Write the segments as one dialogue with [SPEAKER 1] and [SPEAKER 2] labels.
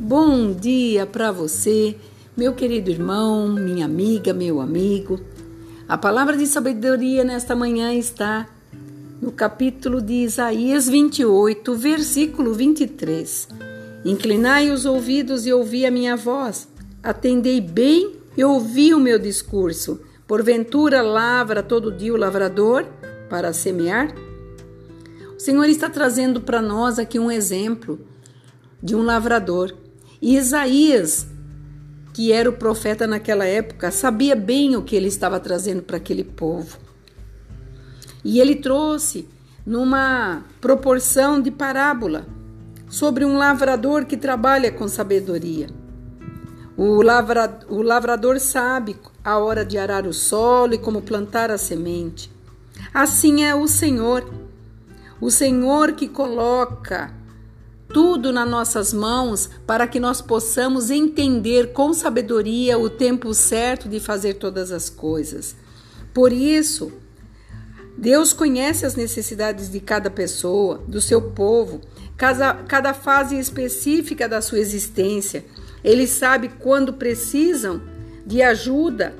[SPEAKER 1] Bom dia para você, meu querido irmão, minha amiga, meu amigo. A palavra de sabedoria nesta manhã está no capítulo de Isaías 28, versículo 23. Inclinai os ouvidos e ouvi a minha voz. Atendei bem e ouvi o meu discurso. Porventura lavra todo dia o lavrador para semear? O Senhor está trazendo para nós aqui um exemplo de um lavrador. E Isaías, que era o profeta naquela época, sabia bem o que ele estava trazendo para aquele povo. E ele trouxe numa proporção de parábola sobre um lavrador que trabalha com sabedoria. O, lavra, o lavrador sabe a hora de arar o solo e como plantar a semente. Assim é o Senhor. O Senhor que coloca tudo nas nossas mãos para que nós possamos entender com sabedoria o tempo certo de fazer todas as coisas. Por isso, Deus conhece as necessidades de cada pessoa, do seu povo, cada, cada fase específica da sua existência. Ele sabe quando precisam de ajuda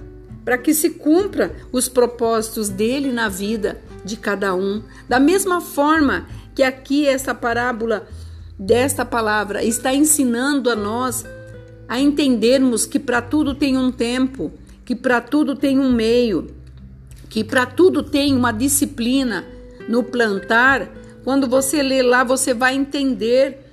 [SPEAKER 1] para que se cumpra os propósitos dele na vida de cada um. Da mesma forma que aqui essa parábola desta palavra está ensinando a nós a entendermos que para tudo tem um tempo, que para tudo tem um meio, que para tudo tem uma disciplina no plantar. Quando você lê lá, você vai entender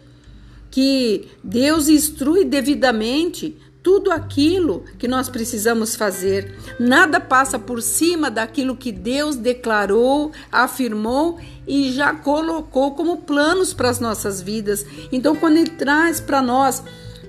[SPEAKER 1] que Deus instrui devidamente tudo aquilo que nós precisamos fazer. Nada passa por cima daquilo que Deus declarou, afirmou e já colocou como planos para as nossas vidas. Então, quando ele traz para nós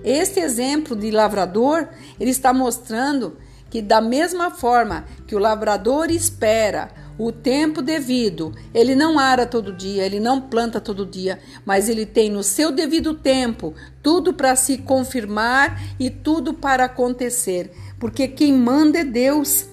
[SPEAKER 1] este exemplo de lavrador, ele está mostrando que, da mesma forma que o lavrador espera o tempo devido. Ele não ara todo dia, ele não planta todo dia, mas ele tem no seu devido tempo tudo para se confirmar e tudo para acontecer, porque quem manda é Deus.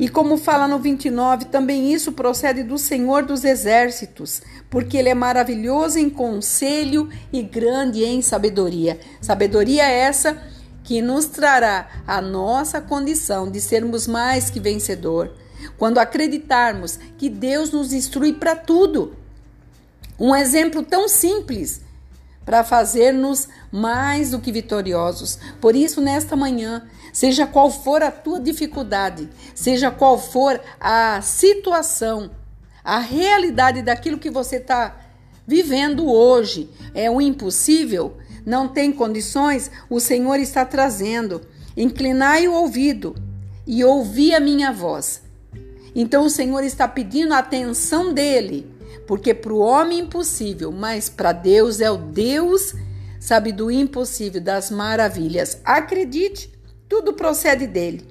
[SPEAKER 1] E como fala no 29, também isso procede do Senhor dos Exércitos, porque ele é maravilhoso em conselho e grande em sabedoria. Sabedoria essa que nos trará a nossa condição de sermos mais que vencedor quando acreditarmos que Deus nos instrui para tudo. Um exemplo tão simples para fazer-nos mais do que vitoriosos. Por isso, nesta manhã, seja qual for a tua dificuldade, seja qual for a situação, a realidade daquilo que você está vivendo hoje, é o impossível, não tem condições, o Senhor está trazendo. Inclinai o ouvido e ouvi a minha voz. Então o Senhor está pedindo a atenção dele, porque para o homem é impossível, mas para Deus é o Deus, sabe, do impossível, das maravilhas. Acredite, tudo procede dele.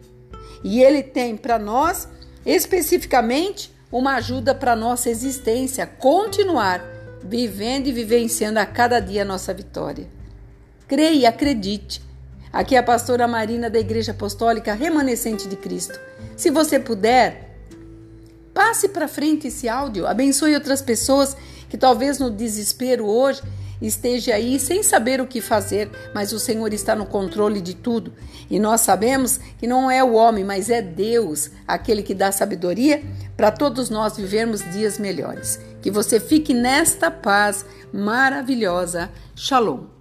[SPEAKER 1] E ele tem para nós, especificamente, uma ajuda para nossa existência, continuar vivendo e vivenciando a cada dia a nossa vitória. Creia acredite. Aqui é a pastora Marina da Igreja Apostólica Remanescente de Cristo. Se você puder, Passe para frente esse áudio, abençoe outras pessoas que talvez no desespero hoje esteja aí sem saber o que fazer, mas o Senhor está no controle de tudo. E nós sabemos que não é o homem, mas é Deus, aquele que dá sabedoria para todos nós vivermos dias melhores. Que você fique nesta paz maravilhosa. Shalom.